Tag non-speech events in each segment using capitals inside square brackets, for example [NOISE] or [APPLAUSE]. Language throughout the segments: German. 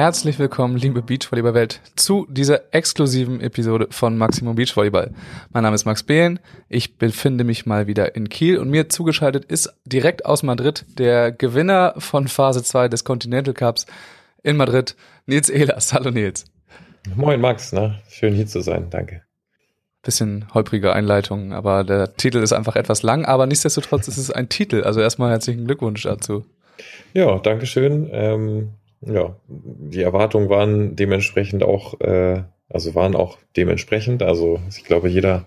herzlich willkommen, liebe Beachvolleyball-Welt, zu dieser exklusiven Episode von Maximum Beachvolleyball. Mein Name ist Max Behlen, ich befinde mich mal wieder in Kiel und mir zugeschaltet ist direkt aus Madrid der Gewinner von Phase 2 des Continental Cups in Madrid, Nils Ehlers. Hallo Nils. Moin Max, ne? schön hier zu sein, danke. Bisschen holprige Einleitung, aber der Titel ist einfach etwas lang, aber nichtsdestotrotz ist es ein Titel. Also erstmal herzlichen Glückwunsch dazu. Ja, danke schön. Ähm, ja, die Erwartungen waren dementsprechend auch, äh, also waren auch dementsprechend. Also ich glaube, jeder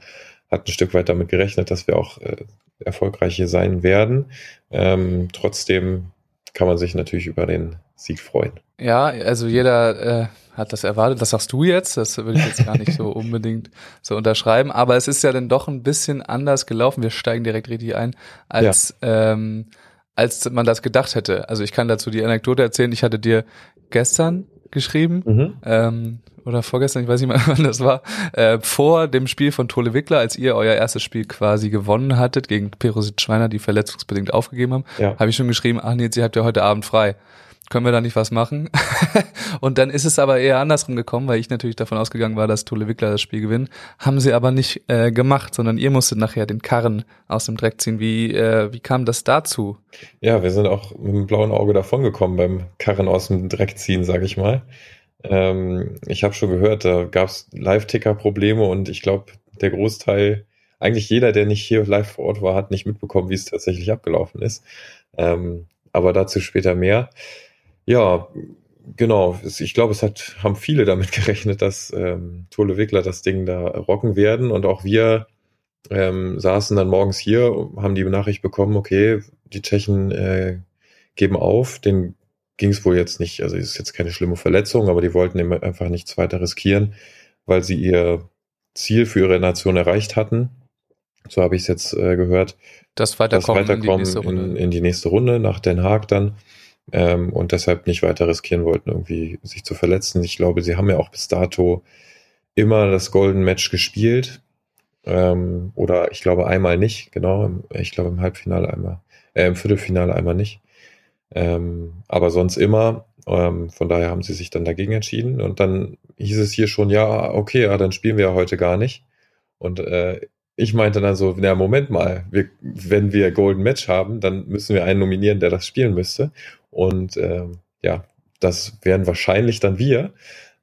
hat ein Stück weit damit gerechnet, dass wir auch äh, erfolgreich hier sein werden. Ähm, trotzdem kann man sich natürlich über den Sieg freuen. Ja, also jeder äh, hat das erwartet. Das sagst du jetzt. Das würde ich jetzt gar nicht so [LAUGHS] unbedingt so unterschreiben. Aber es ist ja dann doch ein bisschen anders gelaufen. Wir steigen direkt richtig ein, als ja. ähm, als man das gedacht hätte. Also ich kann dazu die Anekdote erzählen. Ich hatte dir gestern geschrieben mhm. ähm, oder vorgestern, ich weiß nicht [LAUGHS] mal, wann das war, äh, vor dem Spiel von Tole Wickler, als ihr euer erstes Spiel quasi gewonnen hattet gegen Perosit Schweiner, die verletzungsbedingt aufgegeben haben, ja. habe ich schon geschrieben, ach nee, ihr habt ja heute Abend frei können wir da nicht was machen? [LAUGHS] und dann ist es aber eher andersrum gekommen, weil ich natürlich davon ausgegangen war, dass Tole Wickler das Spiel gewinnen. Haben sie aber nicht äh, gemacht, sondern ihr musstet nachher den Karren aus dem Dreck ziehen. Wie, äh, wie kam das dazu? Ja, wir sind auch mit dem blauen Auge davongekommen beim Karren aus dem Dreck ziehen, sage ich mal. Ähm, ich habe schon gehört, da gab es Live-Ticker-Probleme und ich glaube, der Großteil, eigentlich jeder, der nicht hier live vor Ort war, hat nicht mitbekommen, wie es tatsächlich abgelaufen ist. Ähm, aber dazu später mehr. Ja, genau. Ich glaube, es hat, haben viele damit [LAUGHS] gerechnet, dass ähm, Tole Wickler das Ding da rocken werden. Und auch wir ähm, saßen dann morgens hier, haben die Nachricht bekommen, okay, die Tschechen äh, geben auf. Den ging es wohl jetzt nicht, also ist jetzt keine schlimme Verletzung, aber die wollten einfach nichts weiter riskieren, weil sie ihr Ziel für ihre Nation erreicht hatten. So habe ich es jetzt äh, gehört. Das Weiterkommen, das Weiterkommen in, die in, in, die nächste Runde nach Den Haag dann ähm, und deshalb nicht weiter riskieren wollten, irgendwie sich zu verletzen. Ich glaube, sie haben ja auch bis dato immer das Golden Match gespielt. Ähm, oder ich glaube einmal nicht, genau. Ich glaube im Halbfinale einmal, äh, im Viertelfinale einmal nicht. Ähm, aber sonst immer. Ähm, von daher haben sie sich dann dagegen entschieden. Und dann hieß es hier schon, ja, okay, ja, dann spielen wir ja heute gar nicht. Und äh, ich meinte dann so, na Moment mal, wir, wenn wir Golden Match haben, dann müssen wir einen nominieren, der das spielen müsste. Und ähm, ja, das wären wahrscheinlich dann wir.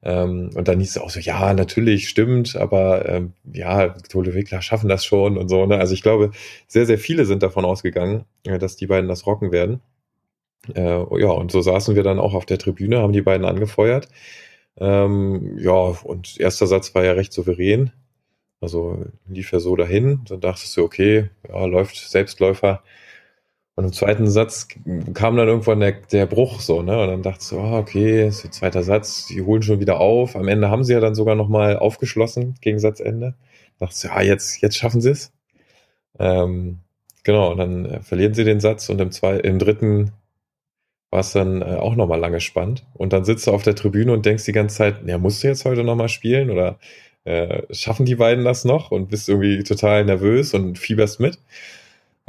Ähm, und dann hieß es auch so, ja, natürlich, stimmt, aber ähm, ja, Tole Wickler schaffen das schon und so. Ne? Also ich glaube, sehr, sehr viele sind davon ausgegangen, äh, dass die beiden das rocken werden. Äh, ja, und so saßen wir dann auch auf der Tribüne, haben die beiden angefeuert. Ähm, ja, und erster Satz war ja recht souverän. Also lief er so dahin. Dann dachtest du, okay, ja, läuft Selbstläufer. Und im zweiten Satz kam dann irgendwann der, der Bruch so, ne? Und dann dachtest du, oh, okay, ist der zweite Satz, die holen schon wieder auf. Am Ende haben sie ja dann sogar nochmal aufgeschlossen gegen Satzende. Dachtest du, ja, jetzt, jetzt schaffen sie es. Ähm, genau, und dann äh, verlieren sie den Satz und im, zwei, im dritten war es dann äh, auch nochmal lange spannend. Und dann sitzt du auf der Tribüne und denkst die ganze Zeit, ja, musst du jetzt heute nochmal spielen oder äh, schaffen die beiden das noch und bist irgendwie total nervös und fieberst mit.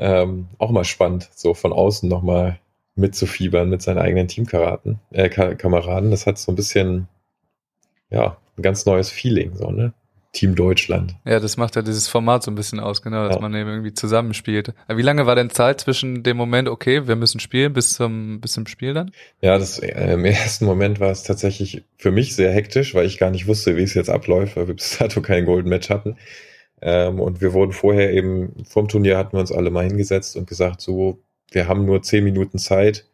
Ähm, auch mal spannend, so von außen nochmal mitzufiebern mit seinen eigenen Teamkameraden. Äh, Kameraden. Das hat so ein bisschen, ja, ein ganz neues Feeling, so, ne? Team Deutschland. Ja, das macht ja dieses Format so ein bisschen aus, genau, dass ja. man eben irgendwie zusammenspielt. Wie lange war denn Zeit zwischen dem Moment, okay, wir müssen spielen, bis zum, bis zum Spiel dann? Ja, das, äh, im [LAUGHS] ersten Moment war es tatsächlich für mich sehr hektisch, weil ich gar nicht wusste, wie es jetzt abläuft, weil wir bis dato kein Golden Match hatten. Ähm, und wir wurden vorher eben, vorm Turnier hatten wir uns alle mal hingesetzt und gesagt, so, wir haben nur zehn Minuten Zeit,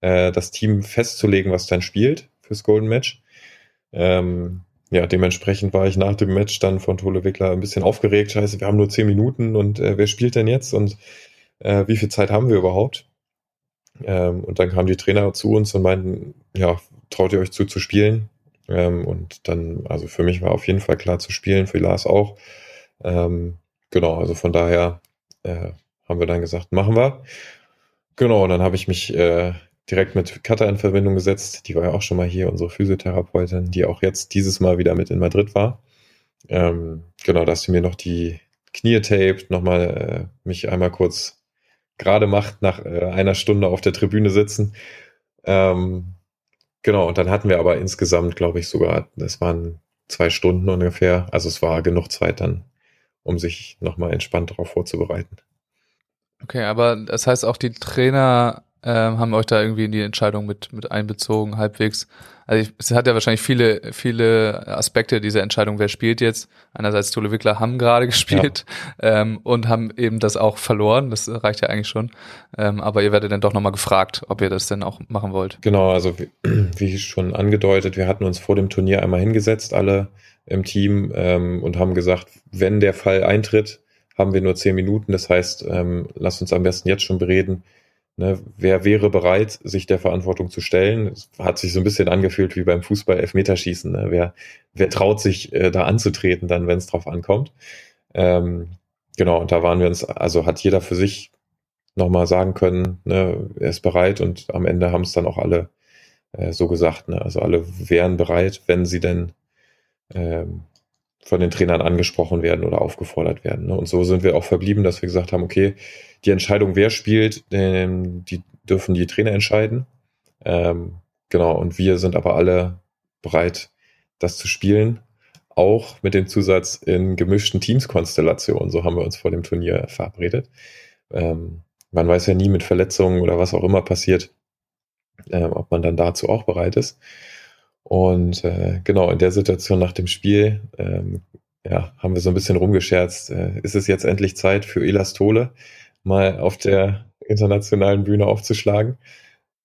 äh, das Team festzulegen, was dann spielt fürs Golden Match. Ähm, ja, dementsprechend war ich nach dem Match dann von Tole Wickler ein bisschen aufgeregt. Scheiße, wir haben nur zehn Minuten und äh, wer spielt denn jetzt und äh, wie viel Zeit haben wir überhaupt? Ähm, und dann kamen die Trainer zu uns und meinten, ja, traut ihr euch zu zu spielen? Ähm, und dann, also für mich war auf jeden Fall klar zu spielen, für Lars auch. Ähm, genau, also von daher äh, haben wir dann gesagt, machen wir. Genau, und dann habe ich mich äh, direkt mit Katha in Verbindung gesetzt. Die war ja auch schon mal hier, unsere Physiotherapeutin, die auch jetzt dieses Mal wieder mit in Madrid war. Ähm, genau, dass sie mir noch die Knie taped, nochmal äh, mich einmal kurz gerade macht nach äh, einer Stunde auf der Tribüne sitzen. Ähm, genau, und dann hatten wir aber insgesamt, glaube ich, sogar, das waren zwei Stunden ungefähr. Also es war genug Zeit dann, um sich nochmal entspannt darauf vorzubereiten. Okay, aber das heißt auch die Trainer ähm, haben euch da irgendwie in die Entscheidung mit, mit einbezogen, halbwegs. Also ich, es hat ja wahrscheinlich viele, viele Aspekte dieser Entscheidung, wer spielt jetzt. Einerseits Tole Wickler haben gerade [LAUGHS] gespielt ja. ähm, und haben eben das auch verloren. Das reicht ja eigentlich schon. Ähm, aber ihr werdet dann doch nochmal gefragt, ob ihr das denn auch machen wollt. Genau, also wie, [CLEARS THROAT] wie schon angedeutet, wir hatten uns vor dem Turnier einmal hingesetzt, alle im Team, ähm, und haben gesagt, wenn der Fall eintritt, haben wir nur zehn Minuten. Das heißt, ähm, lasst uns am besten jetzt schon bereden, Ne, wer wäre bereit, sich der Verantwortung zu stellen? Es hat sich so ein bisschen angefühlt wie beim Fußball Elfmeterschießen. Ne? Wer, wer traut sich äh, da anzutreten, dann, wenn es drauf ankommt? Ähm, genau, und da waren wir uns, also hat jeder für sich nochmal sagen können, ne, er ist bereit und am Ende haben es dann auch alle äh, so gesagt. Ne? Also alle wären bereit, wenn sie denn ähm, von den Trainern angesprochen werden oder aufgefordert werden. Ne? Und so sind wir auch verblieben, dass wir gesagt haben, okay, die Entscheidung, wer spielt, ähm, die dürfen die Trainer entscheiden. Ähm, genau, und wir sind aber alle bereit, das zu spielen. Auch mit dem Zusatz in gemischten Teamskonstellationen. So haben wir uns vor dem Turnier verabredet. Ähm, man weiß ja nie mit Verletzungen oder was auch immer passiert, äh, ob man dann dazu auch bereit ist. Und äh, genau in der Situation nach dem Spiel ähm, ja, haben wir so ein bisschen rumgescherzt. Äh, ist es jetzt endlich Zeit für Elastole? mal auf der internationalen Bühne aufzuschlagen.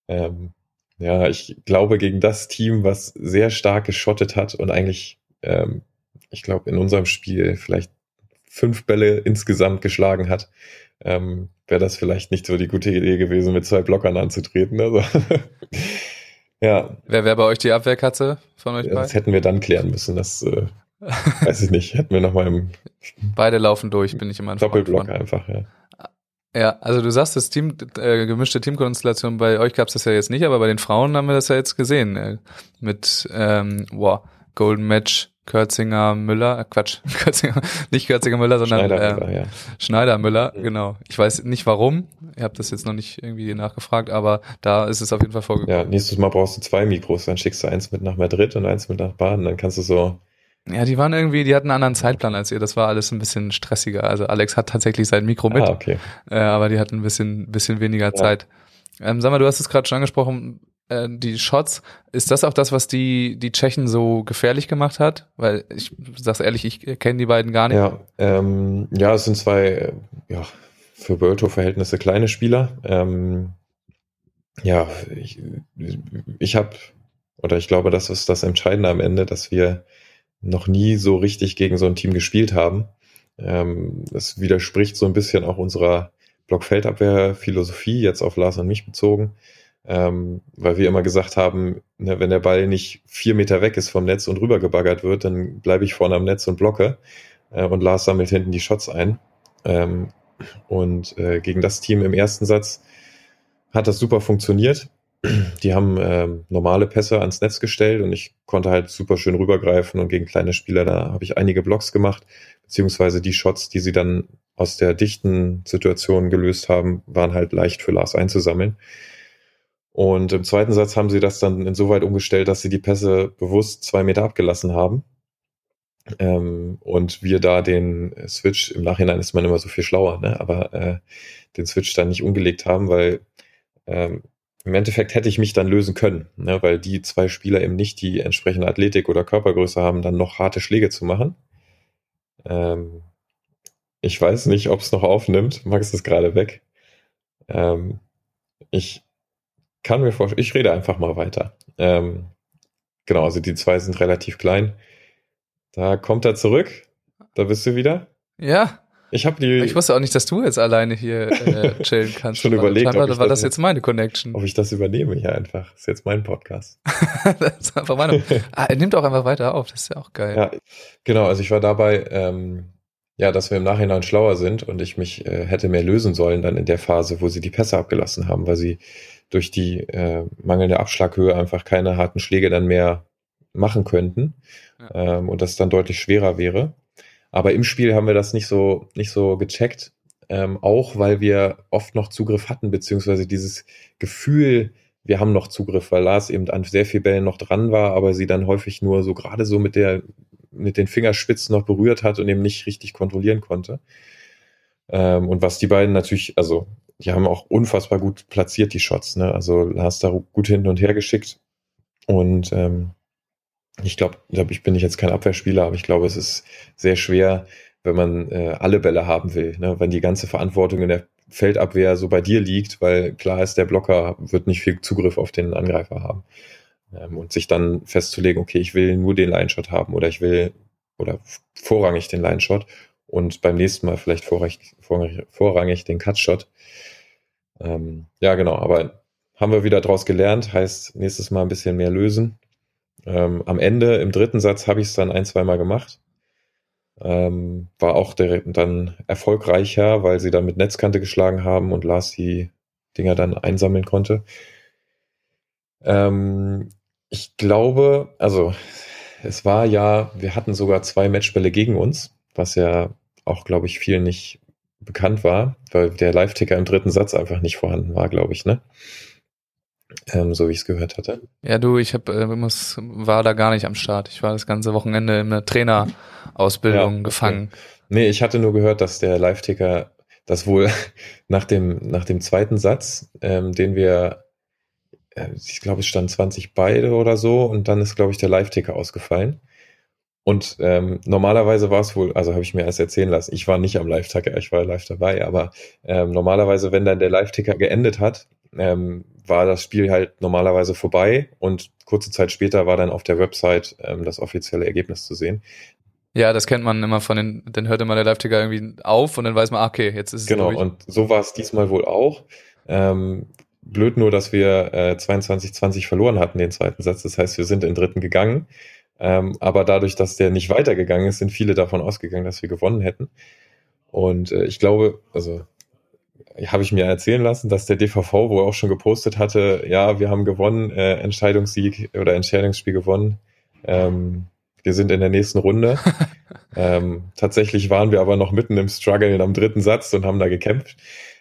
Ähm, ja, ich glaube, gegen das Team, was sehr stark geschottet hat und eigentlich, ähm, ich glaube, in unserem Spiel vielleicht fünf Bälle insgesamt geschlagen hat, ähm, wäre das vielleicht nicht so die gute Idee gewesen, mit zwei Blockern anzutreten. Also, [LAUGHS] ja. Wer wäre bei euch die Abwehrkatze von euch beiden? Das hätten wir dann klären müssen. Das äh, [LAUGHS] weiß ich nicht. Hätten wir nochmal im Beide laufen durch, bin ich immer ein Doppelblock einfach, ja. Ja, also du sagst, das Team, äh, gemischte Teamkonstellation, bei euch gab's das ja jetzt nicht, aber bei den Frauen haben wir das ja jetzt gesehen. Äh, mit ähm, wow, Golden Match, Kürzinger Müller, äh, Quatsch, [LAUGHS] Kürzinger, nicht Kürzinger Müller, sondern Schneider, äh, Müller, ja. Schneider Müller, mhm. genau. Ich weiß nicht warum, ihr habt das jetzt noch nicht irgendwie nachgefragt, aber da ist es auf jeden Fall vorgekommen. Ja, nächstes Mal brauchst du zwei Mikros, dann schickst du eins mit nach Madrid und eins mit nach Baden, dann kannst du so ja, die waren irgendwie, die hatten einen anderen Zeitplan als ihr. Das war alles ein bisschen stressiger. Also Alex hat tatsächlich sein Mikro mit, ah, okay. äh, aber die hatten ein bisschen, bisschen weniger ja. Zeit. Ähm, sag mal, du hast es gerade schon angesprochen, äh, die Shots. Ist das auch das, was die die Tschechen so gefährlich gemacht hat? Weil ich sag's ehrlich, ich kenne die beiden gar nicht. Ja, ähm, ja, es sind zwei, ja, für World-Verhältnisse kleine Spieler. Ähm, ja, ich, ich habe oder ich glaube, das ist das Entscheidende am Ende, dass wir noch nie so richtig gegen so ein Team gespielt haben. Ähm, das widerspricht so ein bisschen auch unserer Blockfeldabwehr-Philosophie, jetzt auf Lars und mich bezogen, ähm, weil wir immer gesagt haben, ne, wenn der Ball nicht vier Meter weg ist vom Netz und rübergebaggert wird, dann bleibe ich vorne am Netz und blocke äh, und Lars sammelt hinten die Shots ein. Ähm, und äh, gegen das Team im ersten Satz hat das super funktioniert die haben ähm, normale Pässe ans Netz gestellt und ich konnte halt super schön rübergreifen und gegen kleine Spieler, da habe ich einige Blocks gemacht, beziehungsweise die Shots, die sie dann aus der dichten Situation gelöst haben, waren halt leicht für Lars einzusammeln. Und im zweiten Satz haben sie das dann insoweit umgestellt, dass sie die Pässe bewusst zwei Meter abgelassen haben. Ähm, und wir da den Switch, im Nachhinein ist man immer so viel schlauer, ne? aber äh, den Switch dann nicht umgelegt haben, weil ähm, im Endeffekt hätte ich mich dann lösen können, ne, weil die zwei Spieler eben nicht die entsprechende Athletik oder Körpergröße haben, dann noch harte Schläge zu machen. Ähm, ich weiß nicht, ob es noch aufnimmt. Max ist gerade weg. Ähm, ich kann mir vorstellen, ich rede einfach mal weiter. Ähm, genau, also die zwei sind relativ klein. Da kommt er zurück. Da bist du wieder. Ja. Ich habe die. Ich wusste auch nicht, dass du jetzt alleine hier äh, [LAUGHS] chillen kannst. Schon überlegt, ich war das, das jetzt meine Connection. Ob ich das übernehme hier einfach. Das ist jetzt mein Podcast. [LAUGHS] das ist einfach meine. ah, er nimmt auch einfach weiter auf. Das ist ja auch geil. Ja, genau. Also ich war dabei, ähm, ja, dass wir im Nachhinein schlauer sind und ich mich äh, hätte mehr lösen sollen dann in der Phase, wo sie die Pässe abgelassen haben, weil sie durch die äh, mangelnde Abschlaghöhe einfach keine harten Schläge dann mehr machen könnten ja. ähm, und das dann deutlich schwerer wäre. Aber im Spiel haben wir das nicht so, nicht so gecheckt. Ähm, auch weil wir oft noch Zugriff hatten, beziehungsweise dieses Gefühl wir haben noch Zugriff, weil Lars eben an sehr viel Bällen noch dran war, aber sie dann häufig nur so gerade so mit der, mit den Fingerspitzen noch berührt hat und eben nicht richtig kontrollieren konnte. Ähm, und was die beiden natürlich, also die haben auch unfassbar gut platziert, die Shots. Ne? Also Lars da gut hin und her geschickt. Und ähm, ich glaube, glaub, ich bin jetzt kein Abwehrspieler, aber ich glaube, es ist sehr schwer, wenn man äh, alle Bälle haben will. Ne? Wenn die ganze Verantwortung in der Feldabwehr so bei dir liegt, weil klar ist, der Blocker wird nicht viel Zugriff auf den Angreifer haben. Ähm, und sich dann festzulegen, okay, ich will nur den Line-Shot haben oder ich will oder vorrangig den Line-Shot und beim nächsten Mal vielleicht vorrangig, vorrangig, vorrangig den Cut-Shot. Ähm, ja, genau, aber haben wir wieder draus gelernt, heißt nächstes Mal ein bisschen mehr lösen. Ähm, am Ende, im dritten Satz, habe ich es dann ein, zweimal gemacht. Ähm, war auch der, dann erfolgreicher, weil sie dann mit Netzkante geschlagen haben und Lars die Dinger dann einsammeln konnte. Ähm, ich glaube, also es war ja, wir hatten sogar zwei Matchbälle gegen uns, was ja auch, glaube ich, vielen nicht bekannt war, weil der Live-Ticker im dritten Satz einfach nicht vorhanden war, glaube ich, ne? Ähm, so wie ich es gehört hatte. Ja, du, ich hab, äh, muss, war da gar nicht am Start. Ich war das ganze Wochenende in einer Trainerausbildung ja, gefangen. Nee, ich hatte nur gehört, dass der Live-Ticker das wohl [LAUGHS] nach dem, nach dem zweiten Satz, ähm, den wir, äh, ich glaube, es stand 20 beide oder so, und dann ist, glaube ich, der Live-Ticker ausgefallen. Und ähm, normalerweise war es wohl, also habe ich mir erst erzählen lassen, ich war nicht am Live-Ticker, ich war live dabei, aber ähm, normalerweise, wenn dann der Live-Ticker geendet hat, ähm, war das Spiel halt normalerweise vorbei und kurze Zeit später war dann auf der Website ähm, das offizielle Ergebnis zu sehen. Ja, das kennt man immer von den, dann hört immer der Live-Ticker irgendwie auf und dann weiß man, ah, okay, jetzt ist es Genau, und so war es diesmal wohl auch. Ähm, blöd nur, dass wir äh, 22-20 verloren hatten, den zweiten Satz. Das heißt, wir sind in den dritten gegangen. Ähm, aber dadurch, dass der nicht weitergegangen ist, sind viele davon ausgegangen, dass wir gewonnen hätten. Und äh, ich glaube, also habe ich mir erzählen lassen, dass der DVV wohl auch schon gepostet hatte, ja, wir haben gewonnen, äh, Entscheidungssieg oder Entscheidungsspiel gewonnen. Ähm, wir sind in der nächsten Runde. [LAUGHS] ähm, tatsächlich waren wir aber noch mitten im Struggle am dritten Satz und haben da gekämpft.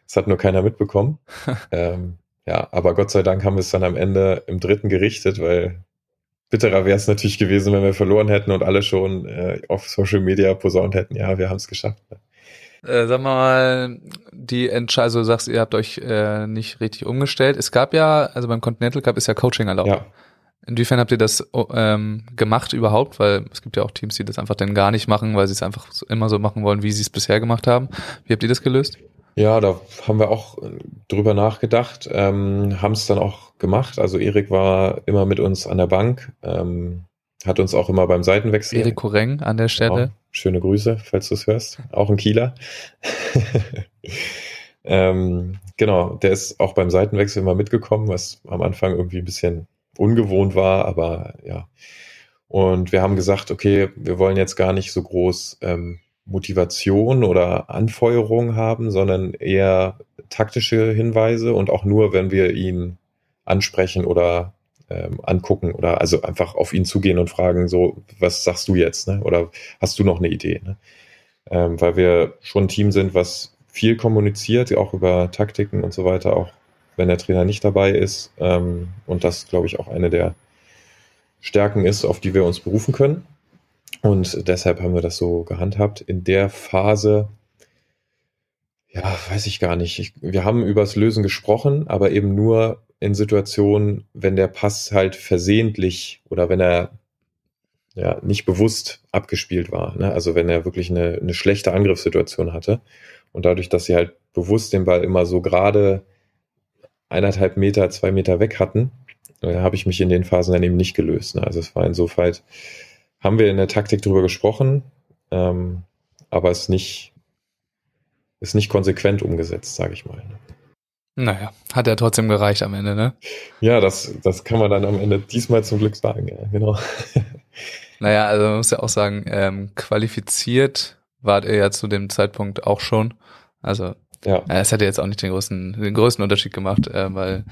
Das hat nur keiner mitbekommen. [LAUGHS] ähm, ja, aber Gott sei Dank haben wir es dann am Ende im dritten gerichtet, weil bitterer wäre es natürlich gewesen, wenn wir verloren hätten und alle schon äh, auf Social Media posaunt hätten, ja, wir haben es geschafft. Äh, sag mal, die Entscheidung, also du sagst, ihr habt euch äh, nicht richtig umgestellt. Es gab ja, also beim Continental Cup ist ja Coaching erlaubt. Ja. Inwiefern habt ihr das ähm, gemacht überhaupt? Weil es gibt ja auch Teams, die das einfach dann gar nicht machen, weil sie es einfach immer so machen wollen, wie sie es bisher gemacht haben. Wie habt ihr das gelöst? Ja, da haben wir auch drüber nachgedacht, ähm, haben es dann auch gemacht. Also Erik war immer mit uns an der Bank, ähm, hat uns auch immer beim Seitenwechsel. Erik Koreng an der Stelle. Genau. Schöne Grüße, falls du es hörst. Auch ein Kieler. [LAUGHS] ähm, genau, der ist auch beim Seitenwechsel immer mitgekommen, was am Anfang irgendwie ein bisschen ungewohnt war, aber ja. Und wir haben gesagt, okay, wir wollen jetzt gar nicht so groß ähm, Motivation oder Anfeuerung haben, sondern eher taktische Hinweise und auch nur, wenn wir ihn ansprechen oder ähm, angucken oder also einfach auf ihn zugehen und fragen, so, was sagst du jetzt? Ne? Oder hast du noch eine Idee? Ne? Ähm, weil wir schon ein Team sind, was viel kommuniziert, auch über Taktiken und so weiter, auch wenn der Trainer nicht dabei ist. Ähm, und das, glaube ich, auch eine der Stärken ist, auf die wir uns berufen können. Und deshalb haben wir das so gehandhabt. In der Phase, ja, weiß ich gar nicht. Ich, wir haben übers Lösen gesprochen, aber eben nur in Situationen, wenn der Pass halt versehentlich oder wenn er ja nicht bewusst abgespielt war. Ne? Also wenn er wirklich eine, eine schlechte Angriffssituation hatte. Und dadurch, dass sie halt bewusst den Ball immer so gerade eineinhalb Meter, zwei Meter weg hatten, äh, habe ich mich in den Phasen dann eben nicht gelöst. Ne? Also es war insofern, haben wir in der Taktik drüber gesprochen, ähm, aber es nicht, ist nicht konsequent umgesetzt, sage ich mal. Ne? Naja, hat ja trotzdem gereicht am Ende, ne? Ja, das, das kann man dann am Ende diesmal zum Glück sagen, ja, genau. [LAUGHS] Naja, also man muss ja auch sagen, ähm, qualifiziert wart ihr ja zu dem Zeitpunkt auch schon. Also ja. es hätte jetzt auch nicht den größten, den größten Unterschied gemacht, äh, weil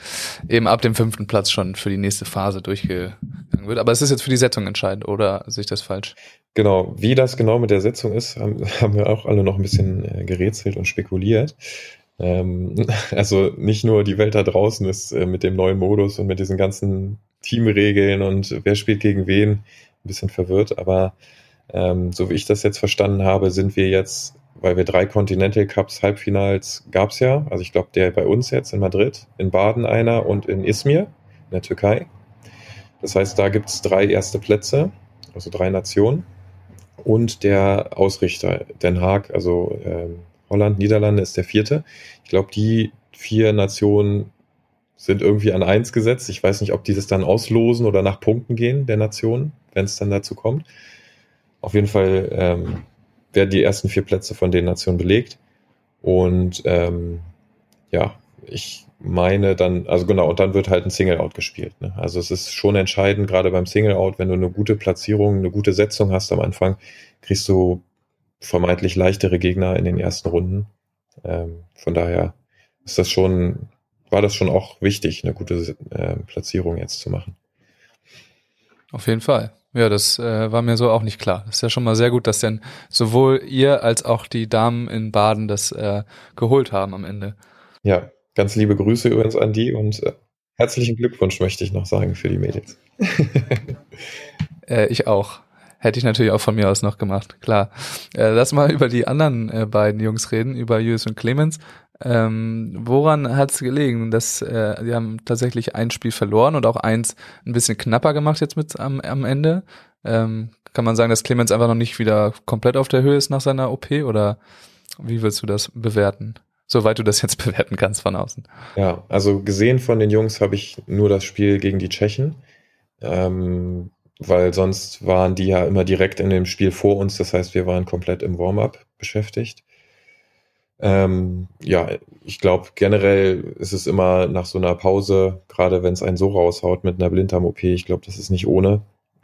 eben ab dem fünften Platz schon für die nächste Phase durchgegangen wird. Aber es ist jetzt für die Setzung entscheidend, oder sehe ich das falsch? Genau, wie das genau mit der Setzung ist, haben, [LAUGHS] haben wir auch alle noch ein bisschen äh, gerätselt und spekuliert. Ähm, [LAUGHS] also nicht nur die Welt da draußen ist äh, mit dem neuen Modus und mit diesen ganzen Teamregeln und wer spielt gegen wen ein bisschen verwirrt, aber ähm, so wie ich das jetzt verstanden habe, sind wir jetzt, weil wir drei Continental Cups Halbfinals gab es ja, also ich glaube der bei uns jetzt in Madrid, in Baden einer und in Izmir in der Türkei. Das heißt, da gibt es drei erste Plätze, also drei Nationen und der Ausrichter Den Haag, also ähm, Holland, Niederlande ist der vierte. Ich glaube, die vier Nationen sind irgendwie an eins gesetzt. Ich weiß nicht, ob die das dann auslosen oder nach Punkten gehen der Nationen, wenn es dann dazu kommt. Auf jeden Fall ähm, werden die ersten vier Plätze von den Nationen belegt. Und ähm, ja, ich meine dann, also genau, und dann wird halt ein Single-Out gespielt. Ne? Also es ist schon entscheidend, gerade beim Single-Out, wenn du eine gute Platzierung, eine gute Setzung hast am Anfang, kriegst du vermeintlich leichtere Gegner in den ersten Runden. Ähm, von daher ist das schon, war das schon auch wichtig, eine gute äh, Platzierung jetzt zu machen. Auf jeden Fall. Ja, das äh, war mir so auch nicht klar. Das ist ja schon mal sehr gut, dass denn sowohl ihr als auch die Damen in Baden das äh, geholt haben am Ende. Ja, ganz liebe Grüße übrigens an die und äh, herzlichen Glückwunsch möchte ich noch sagen für die Mädels. [LAUGHS] äh, ich auch. Hätte ich natürlich auch von mir aus noch gemacht, klar. Äh, lass mal über die anderen äh, beiden Jungs reden, über Julius und Clemens. Ähm, woran hat es gelegen? Dass äh, die haben tatsächlich ein Spiel verloren und auch eins ein bisschen knapper gemacht jetzt mit am, am Ende. Ähm, kann man sagen, dass Clemens einfach noch nicht wieder komplett auf der Höhe ist nach seiner OP oder wie willst du das bewerten? Soweit du das jetzt [LAUGHS] bewerten kannst von außen. Ja, also gesehen von den Jungs habe ich nur das Spiel gegen die Tschechen. Ähm, weil sonst waren die ja immer direkt in dem Spiel vor uns. Das heißt, wir waren komplett im Warm-up beschäftigt. Ähm, ja, ich glaube, generell ist es immer nach so einer Pause, gerade wenn es einen so raushaut mit einer Blinddarm-OP, ich glaube, das ist nicht ohne,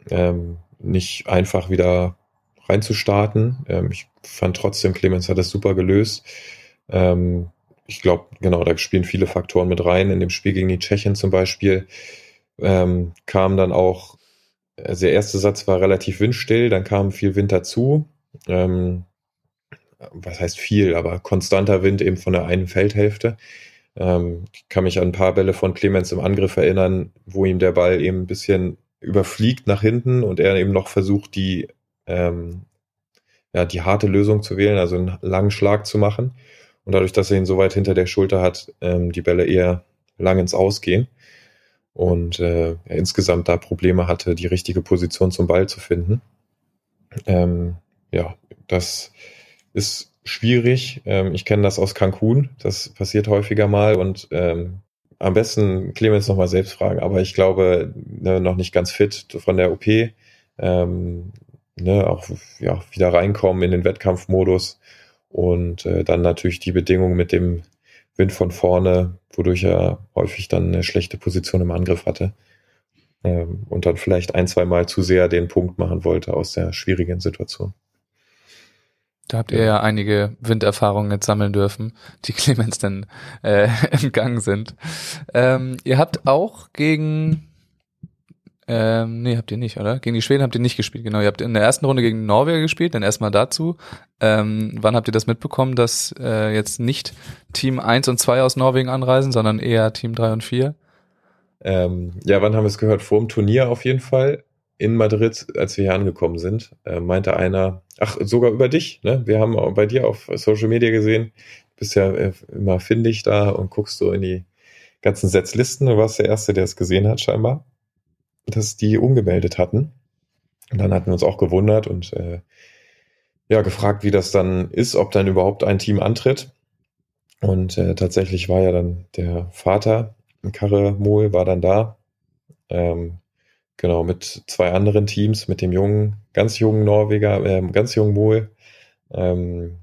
ähm, nicht einfach wieder reinzustarten. Ähm, ich fand trotzdem, Clemens hat das super gelöst. Ähm, ich glaube, genau, da spielen viele Faktoren mit rein. In dem Spiel gegen die Tschechen zum Beispiel ähm, kam dann auch also der erste Satz war relativ windstill, dann kam viel Wind dazu. Ähm, was heißt viel, aber konstanter Wind eben von der einen Feldhälfte. Ähm, ich kann mich an ein paar Bälle von Clemens im Angriff erinnern, wo ihm der Ball eben ein bisschen überfliegt nach hinten und er eben noch versucht, die, ähm, ja, die harte Lösung zu wählen, also einen langen Schlag zu machen. Und dadurch, dass er ihn so weit hinter der Schulter hat, ähm, die Bälle eher lang ins Ausgehen und äh, er insgesamt da Probleme hatte, die richtige Position zum Ball zu finden. Ähm, ja, das ist schwierig. Ähm, ich kenne das aus Cancun. Das passiert häufiger mal und ähm, am besten Clemens nochmal selbst fragen. Aber ich glaube, ne, noch nicht ganz fit von der OP. Ähm, ne, auch ja, wieder reinkommen in den Wettkampfmodus und äh, dann natürlich die Bedingungen mit dem Wind von vorne, wodurch er häufig dann eine schlechte Position im Angriff hatte. Ähm, und dann vielleicht ein, zwei Mal zu sehr den Punkt machen wollte aus der schwierigen Situation. Da habt ihr ja einige Winderfahrungen jetzt sammeln dürfen, die [LAUGHS] Clemens dann äh, im Gang sind. Ähm, ihr habt auch gegen ähm, nee, habt ihr nicht, oder? Gegen die Schweden habt ihr nicht gespielt, genau. Ihr habt in der ersten Runde gegen Norweger gespielt, dann erstmal dazu. Ähm, wann habt ihr das mitbekommen, dass äh, jetzt nicht Team 1 und 2 aus Norwegen anreisen, sondern eher Team 3 und 4? Ähm, ja, wann haben wir es gehört? Vor dem Turnier auf jeden Fall. In Madrid, als wir hier angekommen sind, äh, meinte einer, ach, sogar über dich, ne? Wir haben bei dir auf Social Media gesehen, bist ja äh, immer findig da und guckst so in die ganzen Setzlisten. Du warst der Erste, der es gesehen hat, scheinbar dass die umgemeldet hatten. Und dann hatten wir uns auch gewundert und äh, ja, gefragt, wie das dann ist, ob dann überhaupt ein Team antritt. Und äh, tatsächlich war ja dann der Vater, Karre Mohl, war dann da. Ähm, genau, mit zwei anderen Teams, mit dem jungen, ganz jungen Norweger, äh, ganz jungen Mohl. Ähm,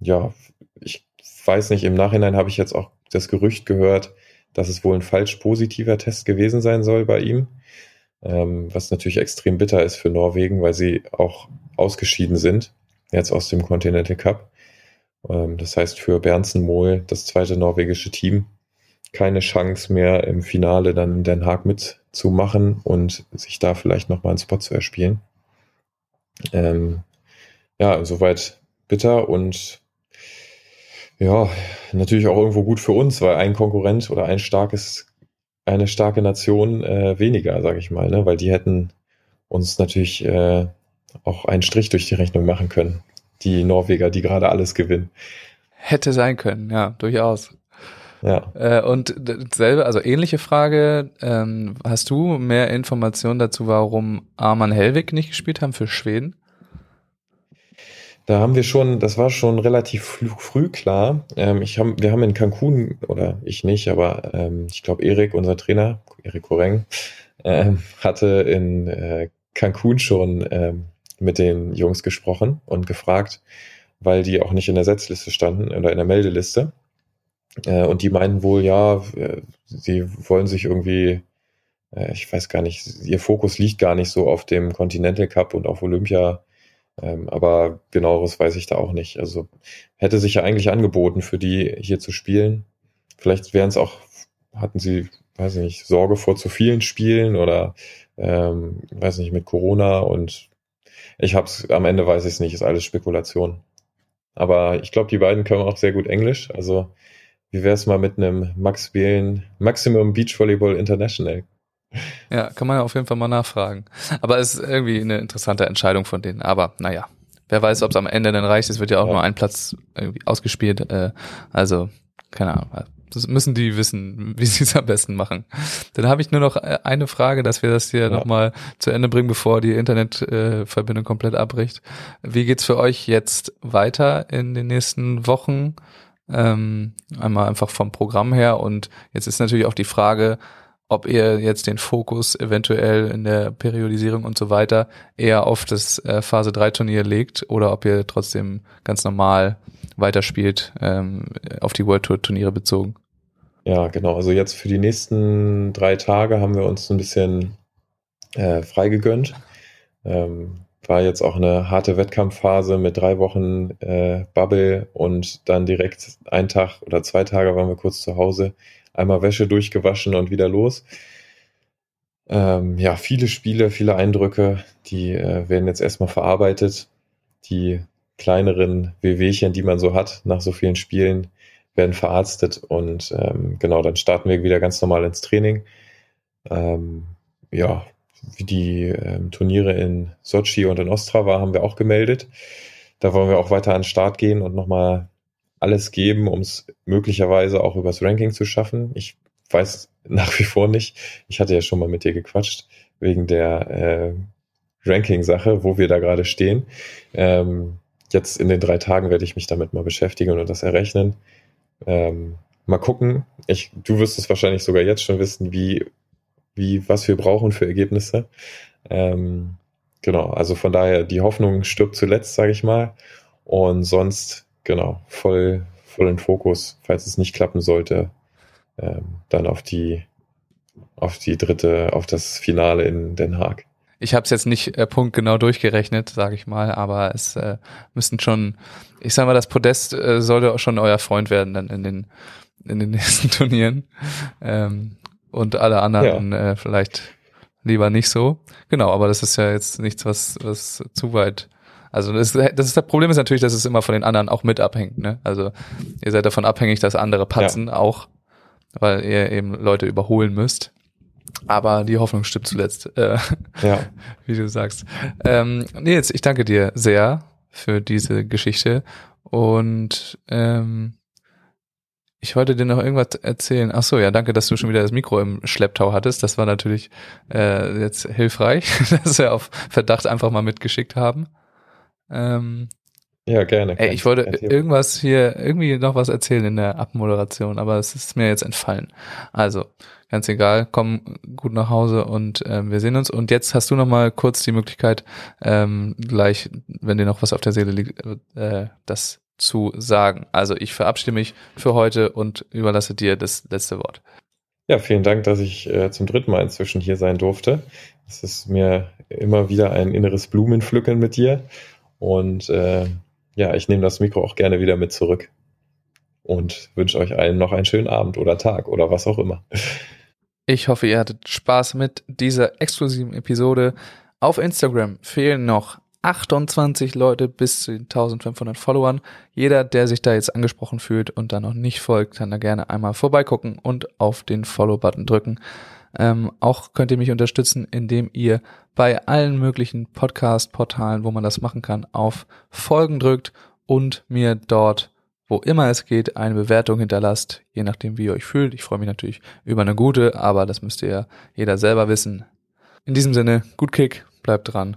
ja, ich weiß nicht, im Nachhinein habe ich jetzt auch das Gerücht gehört, dass es wohl ein falsch positiver Test gewesen sein soll bei ihm ähm, was natürlich extrem bitter ist für Norwegen, weil sie auch ausgeschieden sind, jetzt aus dem Continental Cup. Ähm, das heißt für Bernsen Mohl, das zweite norwegische Team, keine Chance mehr im Finale dann in Den Haag mitzumachen und sich da vielleicht nochmal einen Spot zu erspielen. Ähm, ja, insoweit bitter und Ja, natürlich auch irgendwo gut für uns, weil ein Konkurrent oder ein starkes, eine starke Nation äh, weniger, sage ich mal, ne? weil die hätten uns natürlich äh, auch einen Strich durch die Rechnung machen können. Die Norweger, die gerade alles gewinnen. Hätte sein können, ja, durchaus. Ja. Äh, und selbe, also ähnliche Frage, ähm, hast du mehr Informationen dazu, warum Arman Helwig nicht gespielt haben für Schweden? Da haben wir schon, das war schon relativ früh klar. Ähm, ich hab, wir haben in Cancun, oder ich nicht, aber ähm, ich glaube Erik, unser Trainer, Erik Koreng, ähm, hatte in äh, Cancun schon ähm, mit den Jungs gesprochen und gefragt, weil die auch nicht in der Setzliste standen oder in der Meldeliste. Äh, und die meinten wohl, ja, äh, sie wollen sich irgendwie, äh, ich weiß gar nicht, ihr Fokus liegt gar nicht so auf dem Continental Cup und auf Olympia ähm, aber genaueres weiß ich da auch nicht. Also hätte sich ja eigentlich angeboten, für die hier zu spielen. Vielleicht wären es auch, hatten sie, weiß ich nicht, Sorge vor zu vielen Spielen oder ähm, weiß nicht, mit Corona und ich hab's, am Ende weiß ich es nicht, ist alles Spekulation. Aber ich glaube, die beiden können auch sehr gut Englisch. Also wie wäre es mal mit einem Max Behlen Maximum Beach Volleyball International? Ja, kann man auf jeden Fall mal nachfragen. Aber es ist irgendwie eine interessante Entscheidung von denen. Aber naja, wer weiß, ob es am Ende dann reicht. Es wird ja auch ja. nur ein Platz irgendwie ausgespielt. Äh, also, keine Ahnung. Das müssen die wissen, wie [LAUGHS] sie es am besten machen. Dann habe ich nur noch äh, eine Frage, dass wir das hier ja. nochmal zu Ende bringen, bevor die Internetverbindung äh, komplett abbricht. Wie geht's für euch jetzt weiter in den nächsten Wochen? Ähm, einmal einfach vom Programm her und jetzt ist natürlich auch die Frage, ob ihr jetzt den Fokus eventuell in der Periodisierung und so weiter eher auf das äh, Phase 3 Turnier legt oder ob ihr trotzdem ganz normal weiterspielt, ähm, auf die World Tour Turniere bezogen. Ja, genau. Also jetzt für die nächsten drei Tage haben wir uns ein bisschen äh, frei gegönnt. Ähm, war jetzt auch eine harte Wettkampfphase mit drei Wochen äh, Bubble und dann direkt ein Tag oder zwei Tage waren wir kurz zu Hause einmal Wäsche durchgewaschen und wieder los. Ähm, ja, viele Spiele, viele Eindrücke, die äh, werden jetzt erstmal verarbeitet. Die kleineren Wehwehchen, die man so hat nach so vielen Spielen, werden verarztet und ähm, genau, dann starten wir wieder ganz normal ins Training. Ähm, ja, die ähm, Turniere in Sochi und in Ostrava haben wir auch gemeldet. Da wollen wir auch weiter an den Start gehen und nochmal alles geben, um es möglicherweise auch übers Ranking zu schaffen. Ich weiß [LAUGHS] nach wie vor nicht. Ich hatte ja schon mal mit dir gequatscht wegen der äh, Ranking-Sache, wo wir da gerade stehen. Ähm, jetzt in den drei Tagen werde ich mich damit mal beschäftigen und das errechnen. Ähm, mal gucken. Ich, du wirst es wahrscheinlich sogar jetzt schon wissen, wie, wie, was wir brauchen für Ergebnisse. Ähm, genau, also von daher, die Hoffnung stirbt zuletzt, sage ich mal. Und sonst genau, voll, in Fokus, falls es nicht klappen sollte, ähm, dann auf die, auf die dritte, auf das Finale in Den Haag. Ich habe es jetzt nicht äh, punktgenau durchgerechnet, sage ich mal, aber es äh, müssten schon, ich sage mal, das Podest äh, sollte auch schon euer Freund werden dann in den in den [LAUGHS] nächsten Turnieren ähm, und alle anderen ja. äh, vielleicht lieber nicht so. Genau, aber das ist ja jetzt nichts, was was zu weit also das, das, ist, das Problem ist natürlich, dass es immer von den anderen auch mit abhängt. Ne? Also ihr seid davon abhängig, dass andere patzen ja. auch, weil ihr eben Leute überholen müsst. Aber die Hoffnung stimmt zuletzt, äh, ja. [LAUGHS] wie du sagst. Ähm, Nils, ich danke dir sehr für diese Geschichte und ähm, ich wollte dir noch irgendwas erzählen. Ach so, ja, danke, dass du schon wieder das Mikro im Schlepptau hattest. Das war natürlich äh, jetzt hilfreich, [LAUGHS] dass wir auf Verdacht einfach mal mitgeschickt haben. Ähm, ja, gerne. Ey, ich wollte irgendwas hier, irgendwie noch was erzählen in der Abmoderation, aber es ist mir jetzt entfallen. Also, ganz egal, komm gut nach Hause und ähm, wir sehen uns. Und jetzt hast du noch mal kurz die Möglichkeit, ähm, gleich, wenn dir noch was auf der Seele liegt, äh, das zu sagen. Also ich verabschiede mich für heute und überlasse dir das letzte Wort. Ja, vielen Dank, dass ich äh, zum dritten Mal inzwischen hier sein durfte. Es ist mir immer wieder ein inneres Blumenpflücken mit dir und äh, ja, ich nehme das Mikro auch gerne wieder mit zurück und wünsche euch allen noch einen schönen Abend oder Tag oder was auch immer. Ich hoffe, ihr hattet Spaß mit dieser exklusiven Episode. Auf Instagram fehlen noch 28 Leute bis zu den 1500 Followern. Jeder, der sich da jetzt angesprochen fühlt und da noch nicht folgt, kann da gerne einmal vorbeigucken und auf den Follow-Button drücken. Ähm, auch könnt ihr mich unterstützen, indem ihr bei allen möglichen Podcast-Portalen, wo man das machen kann, auf Folgen drückt und mir dort, wo immer es geht, eine Bewertung hinterlasst, je nachdem, wie ihr euch fühlt. Ich freue mich natürlich über eine gute, aber das müsst ihr ja jeder selber wissen. In diesem Sinne, gut Kick, bleibt dran